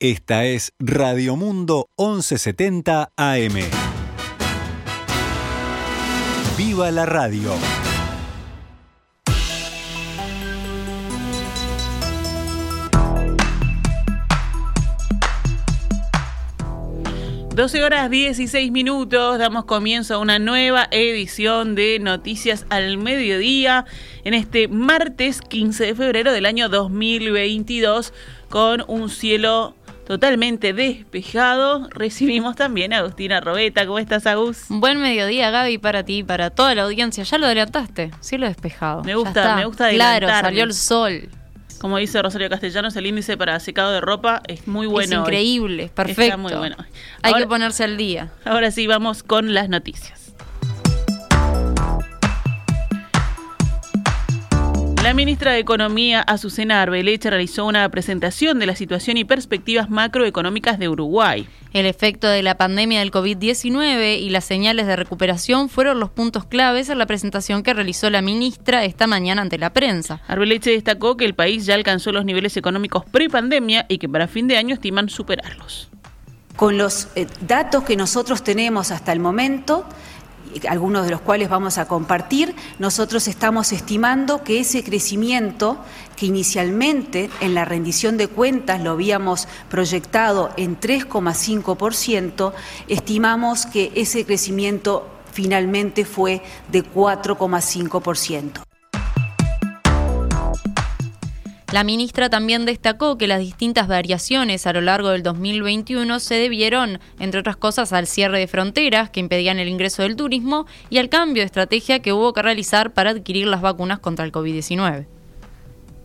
Esta es Radio Mundo 1170 AM. ¡Viva la radio! 12 horas 16 minutos, damos comienzo a una nueva edición de Noticias al Mediodía en este martes 15 de febrero del año 2022 con un cielo totalmente despejado. Recibimos también a Agustina Robeta. ¿Cómo estás, Agus? Buen mediodía, Gaby, para ti, para toda la audiencia. Ya lo adelantaste, cielo despejado. Me gusta, me gusta adelantarme. Claro, salió el sol. Como dice Rosario Castellanos, el índice para secado de ropa es muy bueno. Es increíble, perfecto. Está muy bueno. Hay que ponerse al día. Ahora sí, vamos con las noticias. La ministra de Economía, Azucena Arbeleche, realizó una presentación de la situación y perspectivas macroeconómicas de Uruguay. El efecto de la pandemia del COVID-19 y las señales de recuperación fueron los puntos claves en la presentación que realizó la ministra esta mañana ante la prensa. Arbeleche destacó que el país ya alcanzó los niveles económicos pre-pandemia y que para fin de año estiman superarlos. Con los eh, datos que nosotros tenemos hasta el momento, algunos de los cuales vamos a compartir, nosotros estamos estimando que ese crecimiento que inicialmente en la rendición de cuentas lo habíamos proyectado en 3,5%, estimamos que ese crecimiento finalmente fue de 4,5%. La ministra también destacó que las distintas variaciones a lo largo del 2021 se debieron, entre otras cosas, al cierre de fronteras que impedían el ingreso del turismo y al cambio de estrategia que hubo que realizar para adquirir las vacunas contra el COVID-19.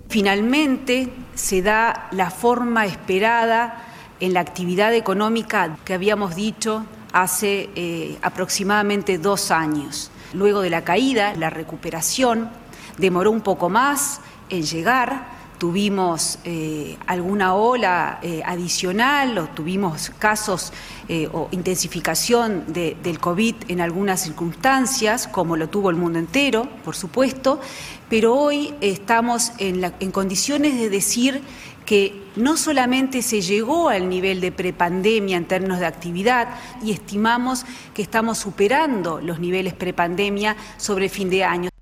Finalmente se da la forma esperada en la actividad económica que habíamos dicho hace eh, aproximadamente dos años. Luego de la caída, la recuperación demoró un poco más en llegar, tuvimos eh, alguna ola eh, adicional o tuvimos casos eh, o intensificación del COVID en algunas circunstancias, como lo tuvo el mundo entero, por supuesto, pero hoy estamos en, en condiciones de decir que no solamente se llegó al nivel de prepandemia en términos de actividad y estimamos que estamos superando los niveles prepandemia sobre fin de año.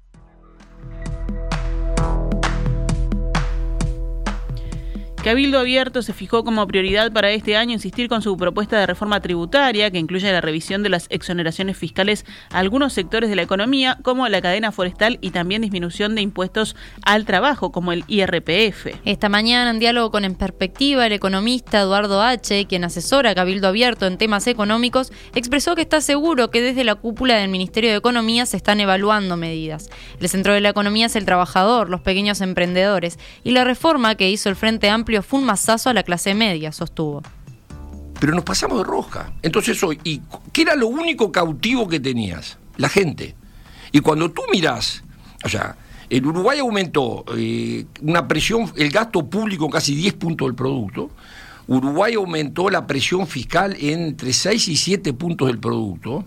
Cabildo Abierto se fijó como prioridad para este año insistir con su propuesta de reforma tributaria que incluye la revisión de las exoneraciones fiscales a algunos sectores de la economía, como la cadena forestal y también disminución de impuestos al trabajo, como el IRPF. Esta mañana, en diálogo con En Perspectiva, el economista Eduardo H., quien asesora a Cabildo Abierto en temas económicos, expresó que está seguro que desde la cúpula del Ministerio de Economía se están evaluando medidas. El centro de la economía es el trabajador, los pequeños emprendedores, y la reforma que hizo el Frente Amplio fue un mazazo a la clase media, sostuvo. Pero nos pasamos de roja. Entonces hoy, ¿y qué era lo único cautivo que tenías? La gente. Y cuando tú mirás, o sea, el Uruguay aumentó eh, una presión, el gasto público casi 10 puntos del producto. Uruguay aumentó la presión fiscal entre 6 y 7 puntos del producto.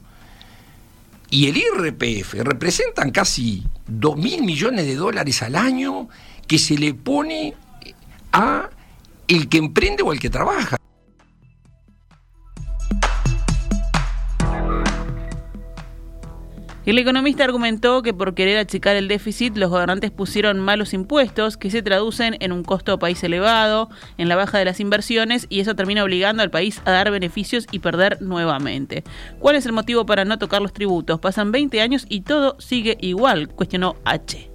Y el IRPF representan casi 2 mil millones de dólares al año que se le pone a el que emprende o el que trabaja. El economista argumentó que por querer achicar el déficit, los gobernantes pusieron malos impuestos que se traducen en un costo país elevado, en la baja de las inversiones y eso termina obligando al país a dar beneficios y perder nuevamente. ¿Cuál es el motivo para no tocar los tributos? Pasan 20 años y todo sigue igual, cuestionó H.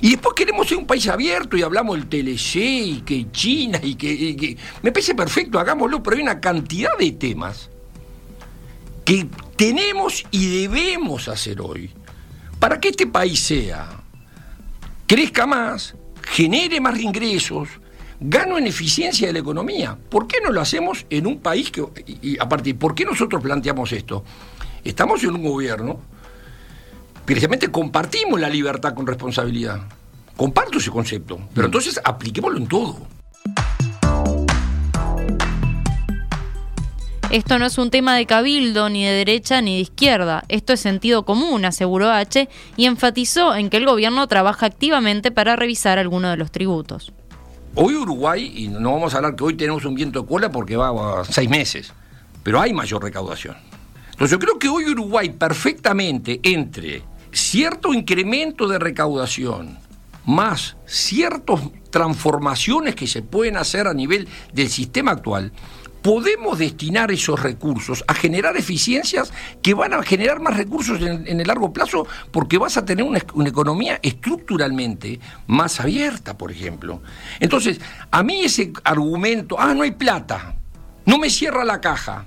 Y después queremos ser un país abierto y hablamos del TLC y que China y que, Me parece perfecto, hagámoslo, pero hay una cantidad de temas que tenemos y debemos hacer hoy para que este país sea, crezca más, genere más ingresos, gano en eficiencia de la economía. ¿Por qué no lo hacemos en un país que, y, aparte, ¿por qué nosotros planteamos esto? Estamos en un gobierno precisamente compartimos la libertad con responsabilidad. Comparto ese concepto, pero mm. entonces apliquémoslo en todo. Esto no es un tema de cabildo, ni de derecha ni de izquierda. Esto es sentido común, aseguró H, y enfatizó en que el gobierno trabaja activamente para revisar algunos de los tributos. Hoy Uruguay, y no vamos a hablar que hoy tenemos un viento de cola porque va a seis meses, pero hay mayor recaudación. Entonces yo creo que hoy Uruguay perfectamente entre cierto incremento de recaudación más ciertas transformaciones que se pueden hacer a nivel del sistema actual, podemos destinar esos recursos a generar eficiencias que van a generar más recursos en, el largo plazo porque vas a tener una, una, economía estructuralmente más abierta, por ejemplo. Entonces, a mí ese argumento, ah, no hay plata, no me cierra la caja.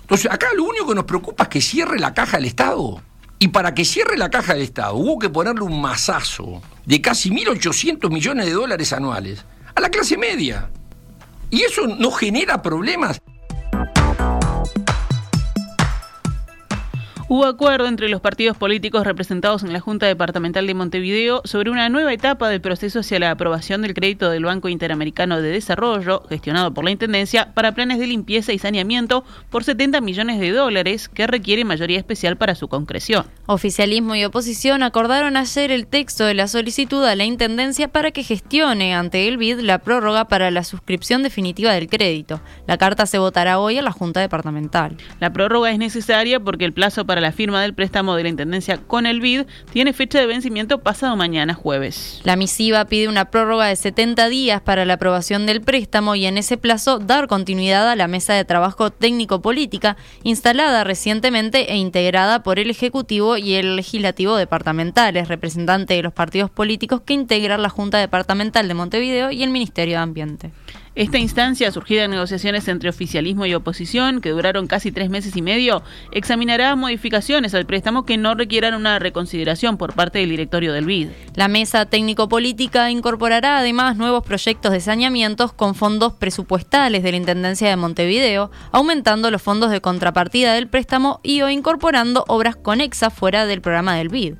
Entonces, acá lo único que nos preocupa es que cierre la caja del Estado. Y para que cierre la caja del Estado hubo que ponerle un masazo de casi 1.800 millones de dólares anuales a la clase media. Y eso no genera problemas. Hubo acuerdo entre los partidos políticos representados en la Junta Departamental de Montevideo sobre una nueva etapa del proceso hacia la aprobación del crédito del Banco Interamericano de Desarrollo, gestionado por la Intendencia, para planes de limpieza y saneamiento por 70 millones de dólares, que requiere mayoría especial para su concreción. Oficialismo y oposición acordaron ayer el texto de la solicitud a la Intendencia para que gestione ante el BID la prórroga para la suscripción definitiva del crédito. La carta se votará hoy en la Junta Departamental. La prórroga es necesaria porque el plazo para la firma del préstamo de la Intendencia con el BID tiene fecha de vencimiento pasado mañana jueves. La misiva pide una prórroga de 70 días para la aprobación del préstamo y en ese plazo dar continuidad a la mesa de trabajo técnico-política instalada recientemente e integrada por el Ejecutivo y el Legislativo departamentales, representante de los partidos políticos que integran la Junta Departamental de Montevideo y el Ministerio de Ambiente. Esta instancia, surgida en negociaciones entre oficialismo y oposición, que duraron casi tres meses y medio, examinará modificaciones al préstamo que no requieran una reconsideración por parte del directorio del BID. La mesa técnico-política incorporará además nuevos proyectos de saneamientos con fondos presupuestales de la Intendencia de Montevideo, aumentando los fondos de contrapartida del préstamo y o incorporando obras conexas fuera del programa del BID.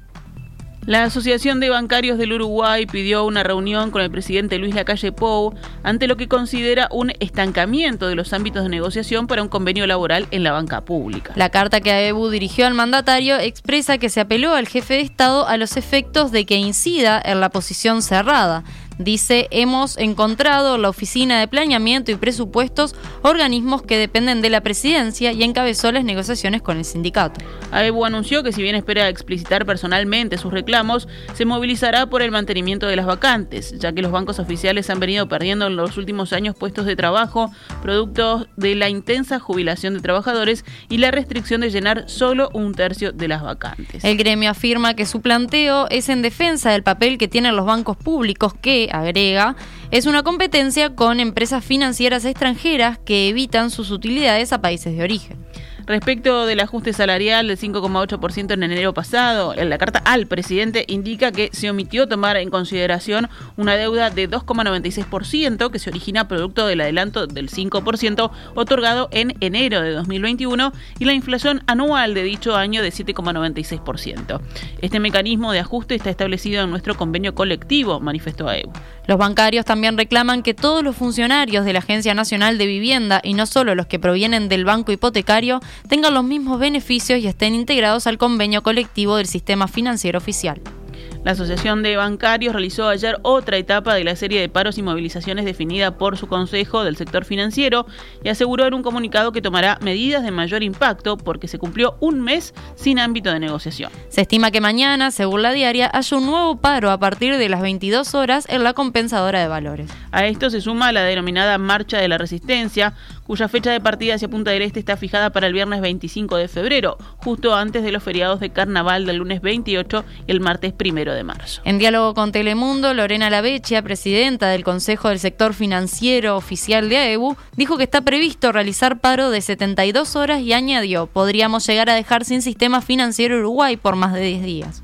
La Asociación de Bancarios del Uruguay pidió una reunión con el presidente Luis Lacalle Pou ante lo que considera un estancamiento de los ámbitos de negociación para un convenio laboral en la banca pública. La carta que AEBU dirigió al mandatario expresa que se apeló al jefe de Estado a los efectos de que incida en la posición cerrada Dice, hemos encontrado la Oficina de Planeamiento y Presupuestos, organismos que dependen de la presidencia y encabezó las negociaciones con el sindicato. AEBU anunció que si bien espera explicitar personalmente sus reclamos, se movilizará por el mantenimiento de las vacantes, ya que los bancos oficiales han venido perdiendo en los últimos años puestos de trabajo, producto de la intensa jubilación de trabajadores y la restricción de llenar solo un tercio de las vacantes. El gremio afirma que su planteo es en defensa del papel que tienen los bancos públicos que, agrega, es una competencia con empresas financieras extranjeras que evitan sus utilidades a países de origen. Respecto del ajuste salarial del 5,8% en enero pasado, en la carta al presidente indica que se omitió tomar en consideración una deuda de 2,96% que se origina producto del adelanto del 5% otorgado en enero de 2021 y la inflación anual de dicho año de 7,96%. Este mecanismo de ajuste está establecido en nuestro convenio colectivo, manifestó AEU. Los bancarios también reclaman que todos los funcionarios de la Agencia Nacional de Vivienda y no solo los que provienen del banco hipotecario tengan los mismos beneficios y estén integrados al convenio colectivo del sistema financiero oficial. La Asociación de Bancarios realizó ayer otra etapa de la serie de paros y movilizaciones definida por su Consejo del Sector Financiero y aseguró en un comunicado que tomará medidas de mayor impacto porque se cumplió un mes sin ámbito de negociación. Se estima que mañana, según la diaria, haya un nuevo paro a partir de las 22 horas en la compensadora de valores. A esto se suma la denominada Marcha de la Resistencia, cuya fecha de partida hacia Punta del Este está fijada para el viernes 25 de febrero, justo antes de los feriados de carnaval del lunes 28 y el martes 1 de marzo. En diálogo con Telemundo, Lorena Lavecchia, presidenta del Consejo del Sector Financiero Oficial de AEBU, dijo que está previsto realizar paro de 72 horas y añadió, podríamos llegar a dejar sin sistema financiero Uruguay por más de 10 días.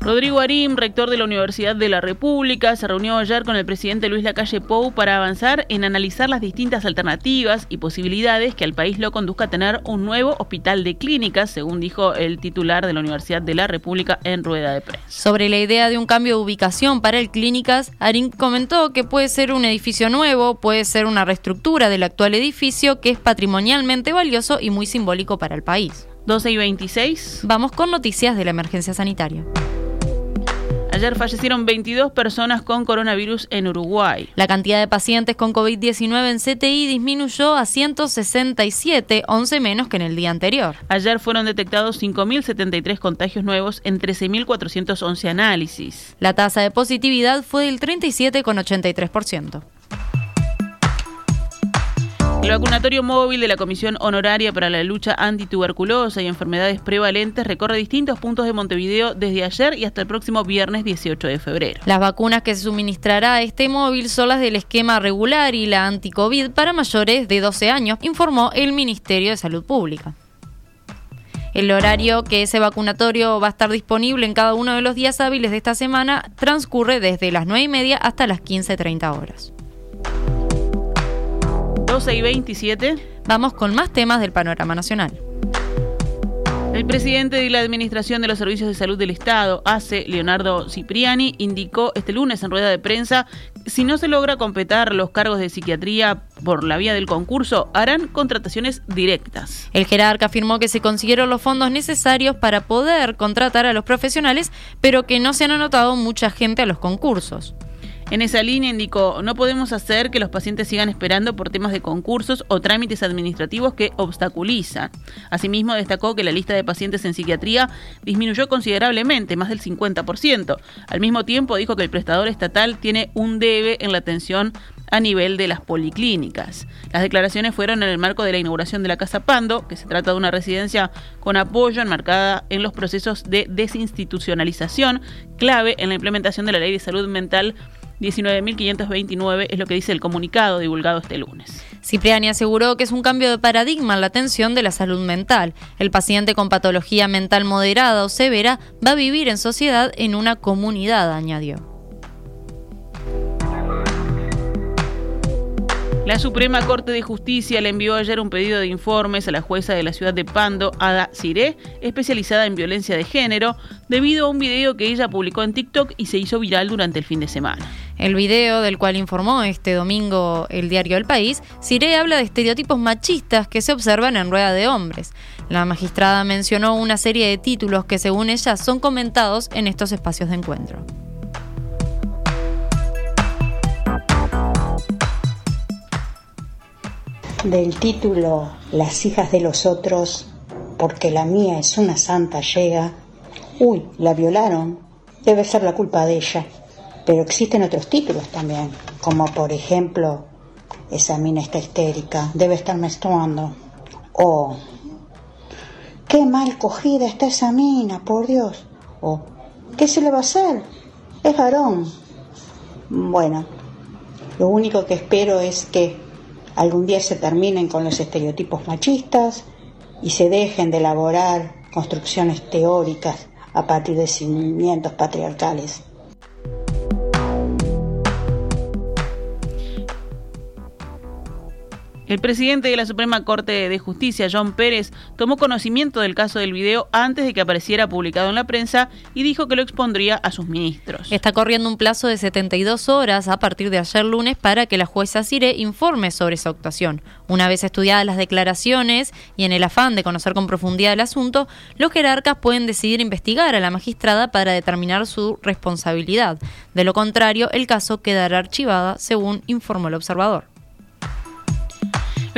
Rodrigo Arim, rector de la Universidad de la República, se reunió ayer con el presidente Luis Lacalle Pou para avanzar en analizar las distintas alternativas y posibilidades que al país lo conduzca a tener un nuevo hospital de clínicas, según dijo el titular de la Universidad de la República en rueda de prensa. Sobre la idea de un cambio de ubicación para el clínicas, Arim comentó que puede ser un edificio nuevo, puede ser una reestructura del actual edificio que es patrimonialmente valioso y muy simbólico para el país. 12 y 26. Vamos con noticias de la emergencia sanitaria. Ayer fallecieron 22 personas con coronavirus en Uruguay. La cantidad de pacientes con COVID-19 en CTI disminuyó a 167, 11 menos que en el día anterior. Ayer fueron detectados 5.073 contagios nuevos en 13.411 análisis. La tasa de positividad fue del 37,83%. El vacunatorio móvil de la Comisión Honoraria para la Lucha Antituberculosa y Enfermedades Prevalentes recorre distintos puntos de Montevideo desde ayer y hasta el próximo viernes 18 de febrero. Las vacunas que se suministrará este móvil son las del esquema regular y la anti-COVID para mayores de 12 años, informó el Ministerio de Salud Pública. El horario que ese vacunatorio va a estar disponible en cada uno de los días hábiles de esta semana transcurre desde las 9 y media hasta las 15.30 horas. 12 y 27. Vamos con más temas del panorama nacional. El presidente de la Administración de los Servicios de Salud del Estado, ACE, Leonardo Cipriani, indicó este lunes en rueda de prensa que si no se logra completar los cargos de psiquiatría por la vía del concurso, harán contrataciones directas. El jerarca afirmó que se consiguieron los fondos necesarios para poder contratar a los profesionales, pero que no se han anotado mucha gente a los concursos. En esa línea indicó, no podemos hacer que los pacientes sigan esperando por temas de concursos o trámites administrativos que obstaculizan. Asimismo, destacó que la lista de pacientes en psiquiatría disminuyó considerablemente, más del 50%. Al mismo tiempo, dijo que el prestador estatal tiene un debe en la atención a nivel de las policlínicas. Las declaraciones fueron en el marco de la inauguración de la Casa Pando, que se trata de una residencia con apoyo enmarcada en los procesos de desinstitucionalización, clave en la implementación de la Ley de Salud Mental 19.529 es lo que dice el comunicado divulgado este lunes. Cipriani aseguró que es un cambio de paradigma en la atención de la salud mental. El paciente con patología mental moderada o severa va a vivir en sociedad en una comunidad, añadió. La Suprema Corte de Justicia le envió ayer un pedido de informes a la jueza de la ciudad de Pando, Ada Siré, especializada en violencia de género, debido a un video que ella publicó en TikTok y se hizo viral durante el fin de semana. El video del cual informó este domingo el diario El País, Siré habla de estereotipos machistas que se observan en rueda de hombres. La magistrada mencionó una serie de títulos que según ella son comentados en estos espacios de encuentro. del título Las hijas de los otros, porque la mía es una santa llega, uy, la violaron, debe ser la culpa de ella. Pero existen otros títulos también, como por ejemplo, esa mina está histérica, debe estar menstruando. O, qué mal cogida está esa mina, por Dios. O, ¿qué se le va a hacer? Es varón. Bueno, lo único que espero es que algún día se terminen con los estereotipos machistas y se dejen de elaborar construcciones teóricas a partir de cimientos patriarcales. El presidente de la Suprema Corte de Justicia, John Pérez, tomó conocimiento del caso del video antes de que apareciera publicado en la prensa y dijo que lo expondría a sus ministros. Está corriendo un plazo de 72 horas a partir de ayer lunes para que la jueza Cire informe sobre esa actuación. Una vez estudiadas las declaraciones y en el afán de conocer con profundidad el asunto, los jerarcas pueden decidir investigar a la magistrada para determinar su responsabilidad. De lo contrario, el caso quedará archivada, según informó el observador.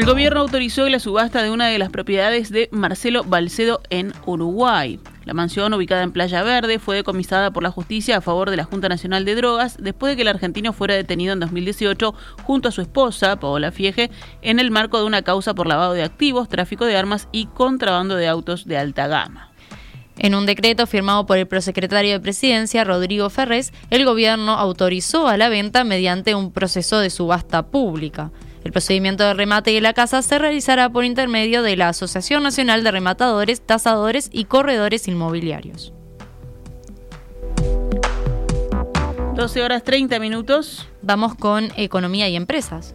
El gobierno autorizó la subasta de una de las propiedades de Marcelo Balcedo en Uruguay. La mansión, ubicada en Playa Verde, fue decomisada por la justicia a favor de la Junta Nacional de Drogas después de que el argentino fuera detenido en 2018 junto a su esposa, Paola Fiege, en el marco de una causa por lavado de activos, tráfico de armas y contrabando de autos de alta gama. En un decreto firmado por el prosecretario de Presidencia, Rodrigo Ferrés, el gobierno autorizó a la venta mediante un proceso de subasta pública. El procedimiento de remate de la casa se realizará por intermedio de la Asociación Nacional de Rematadores, Tasadores y Corredores Inmobiliarios. 12 horas 30 minutos. Vamos con economía y empresas.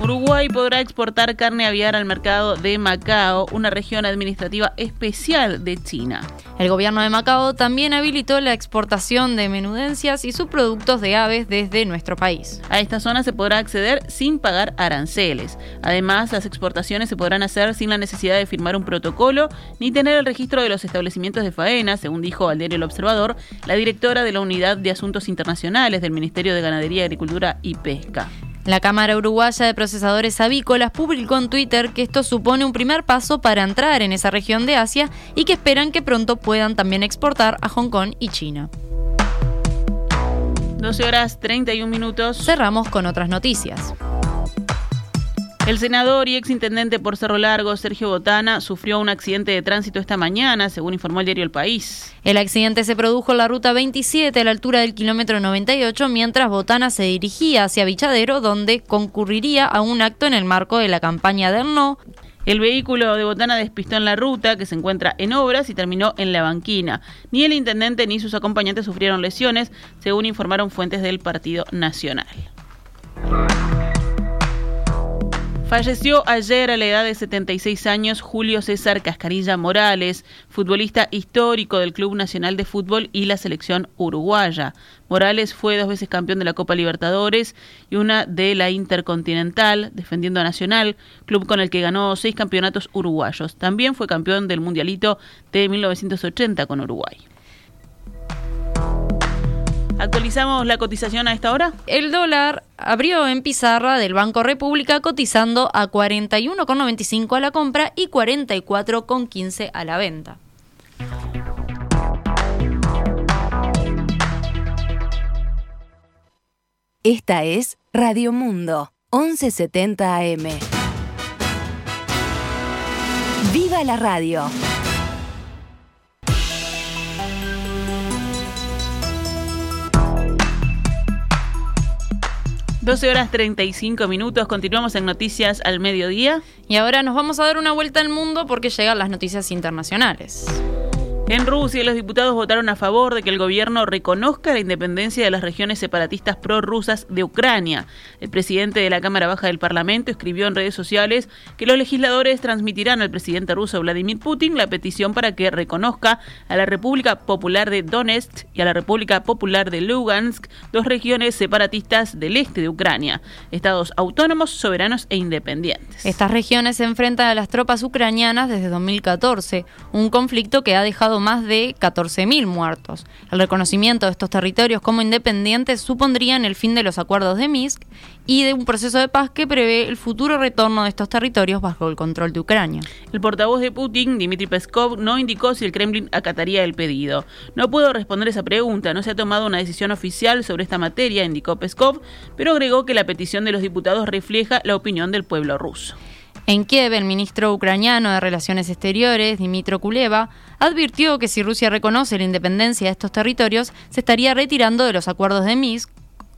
Uruguay podrá exportar carne aviar al mercado de Macao, una región administrativa especial de China. El gobierno de Macao también habilitó la exportación de menudencias y subproductos de aves desde nuestro país. A esta zona se podrá acceder sin pagar aranceles. Además, las exportaciones se podrán hacer sin la necesidad de firmar un protocolo ni tener el registro de los establecimientos de faena, según dijo al diario El Observador, la directora de la Unidad de Asuntos Internacionales del Ministerio de Ganadería, Agricultura y Pesca. La Cámara Uruguaya de Procesadores Avícolas publicó en Twitter que esto supone un primer paso para entrar en esa región de Asia y que esperan que pronto puedan también exportar a Hong Kong y China. 12 horas 31 minutos. Cerramos con otras noticias. El senador y exintendente por Cerro Largo, Sergio Botana, sufrió un accidente de tránsito esta mañana, según informó el diario El País. El accidente se produjo en la ruta 27 a la altura del kilómetro 98 mientras Botana se dirigía hacia Vichadero, donde concurriría a un acto en el marco de la campaña de No. El vehículo de Botana despistó en la ruta, que se encuentra en obras, y terminó en la banquina. Ni el intendente ni sus acompañantes sufrieron lesiones, según informaron fuentes del Partido Nacional. Falleció ayer a la edad de 76 años Julio César Cascarilla Morales, futbolista histórico del Club Nacional de Fútbol y la selección uruguaya. Morales fue dos veces campeón de la Copa Libertadores y una de la Intercontinental, defendiendo a Nacional, club con el que ganó seis campeonatos uruguayos. También fue campeón del Mundialito de 1980 con Uruguay. ¿Actualizamos la cotización a esta hora? El dólar abrió en pizarra del Banco República cotizando a 41,95 a la compra y 44,15 a la venta. Esta es Radio Mundo, 1170 AM. ¡Viva la radio! 12 horas 35 minutos, continuamos en Noticias al Mediodía. Y ahora nos vamos a dar una vuelta al mundo porque llegan las noticias internacionales. En Rusia, los diputados votaron a favor de que el gobierno reconozca la independencia de las regiones separatistas prorrusas de Ucrania. El presidente de la Cámara Baja del Parlamento escribió en redes sociales que los legisladores transmitirán al presidente ruso Vladimir Putin la petición para que reconozca a la República Popular de Donetsk y a la República Popular de Lugansk, dos regiones separatistas del este de Ucrania, estados autónomos, soberanos e independientes. Estas regiones se enfrentan a las tropas ucranianas desde 2014, un conflicto que ha dejado más de 14.000 muertos. El reconocimiento de estos territorios como independientes supondrían el fin de los acuerdos de Minsk y de un proceso de paz que prevé el futuro retorno de estos territorios bajo el control de Ucrania. El portavoz de Putin, Dmitry Peskov, no indicó si el Kremlin acataría el pedido. No puedo responder esa pregunta, no se ha tomado una decisión oficial sobre esta materia, indicó Peskov, pero agregó que la petición de los diputados refleja la opinión del pueblo ruso. En Kiev, el ministro ucraniano de Relaciones Exteriores, Dimitro Kuleva, advirtió que si Rusia reconoce la independencia de estos territorios, se estaría retirando de los acuerdos de Minsk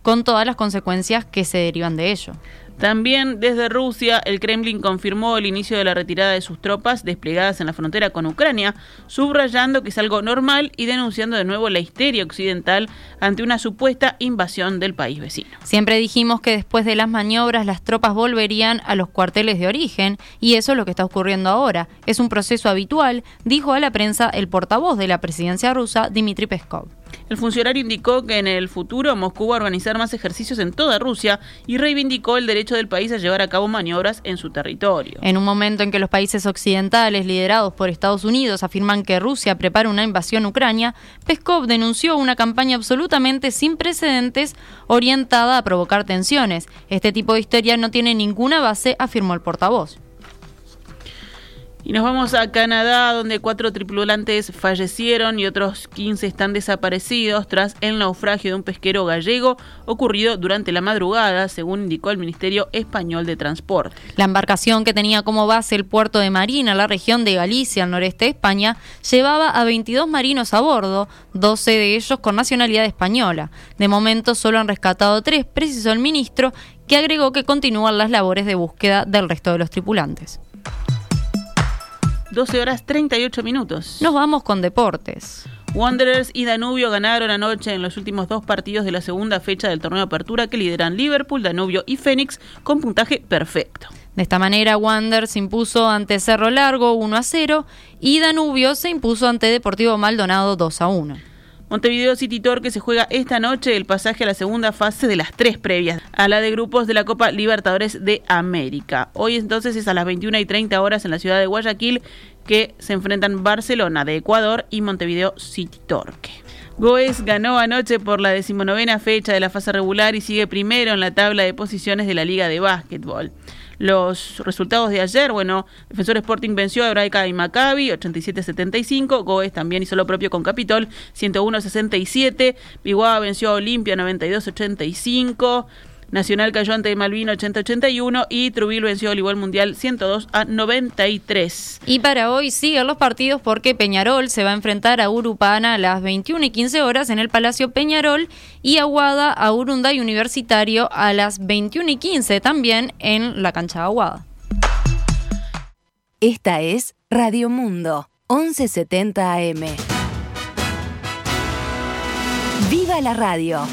con todas las consecuencias que se derivan de ello. También desde Rusia, el Kremlin confirmó el inicio de la retirada de sus tropas desplegadas en la frontera con Ucrania, subrayando que es algo normal y denunciando de nuevo la histeria occidental ante una supuesta invasión del país vecino. Siempre dijimos que después de las maniobras las tropas volverían a los cuarteles de origen y eso es lo que está ocurriendo ahora. Es un proceso habitual, dijo a la prensa el portavoz de la presidencia rusa, Dmitry Peskov. El funcionario indicó que en el futuro Moscú va a organizar más ejercicios en toda Rusia y reivindicó el derecho del país a llevar a cabo maniobras en su territorio. En un momento en que los países occidentales liderados por Estados Unidos afirman que Rusia prepara una invasión a Ucrania, Peskov denunció una campaña absolutamente sin precedentes orientada a provocar tensiones. Este tipo de historia no tiene ninguna base, afirmó el portavoz. Y nos vamos a Canadá, donde cuatro tripulantes fallecieron y otros 15 están desaparecidos tras el naufragio de un pesquero gallego ocurrido durante la madrugada, según indicó el Ministerio Español de Transporte. La embarcación que tenía como base el puerto de Marina, la región de Galicia, al noreste de España, llevaba a 22 marinos a bordo, 12 de ellos con nacionalidad española. De momento solo han rescatado tres, precisó el ministro, que agregó que continúan las labores de búsqueda del resto de los tripulantes. 12 horas 38 minutos. Nos vamos con deportes. Wanderers y Danubio ganaron anoche en los últimos dos partidos de la segunda fecha del torneo de apertura que lideran Liverpool, Danubio y Fénix con puntaje perfecto. De esta manera, Wander se impuso ante Cerro Largo 1 a 0 y Danubio se impuso ante Deportivo Maldonado 2 a 1. Montevideo City Torque se juega esta noche el pasaje a la segunda fase de las tres previas, a la de grupos de la Copa Libertadores de América. Hoy entonces es a las 21 y 30 horas en la ciudad de Guayaquil que se enfrentan Barcelona de Ecuador y Montevideo City Torque. Goes ganó anoche por la decimonovena fecha de la fase regular y sigue primero en la tabla de posiciones de la Liga de Básquetbol. Los resultados de ayer, bueno, Defensor Sporting venció a Hebraica y Maccabi 87-75, Goes también hizo lo propio con Capitol 101-67, Biguá venció a Olimpia 92-85, Nacional cayó ante Malvin 80-81 y Trubil venció al igual mundial 102 a 93. Y para hoy siguen los partidos porque Peñarol se va a enfrentar a Urupana a las 21 y 15 horas en el Palacio Peñarol y Aguada a Urunday Universitario a las 21 y 15 también en la cancha de Aguada. Esta es Radio Mundo, 1170 AM. ¡Viva la radio!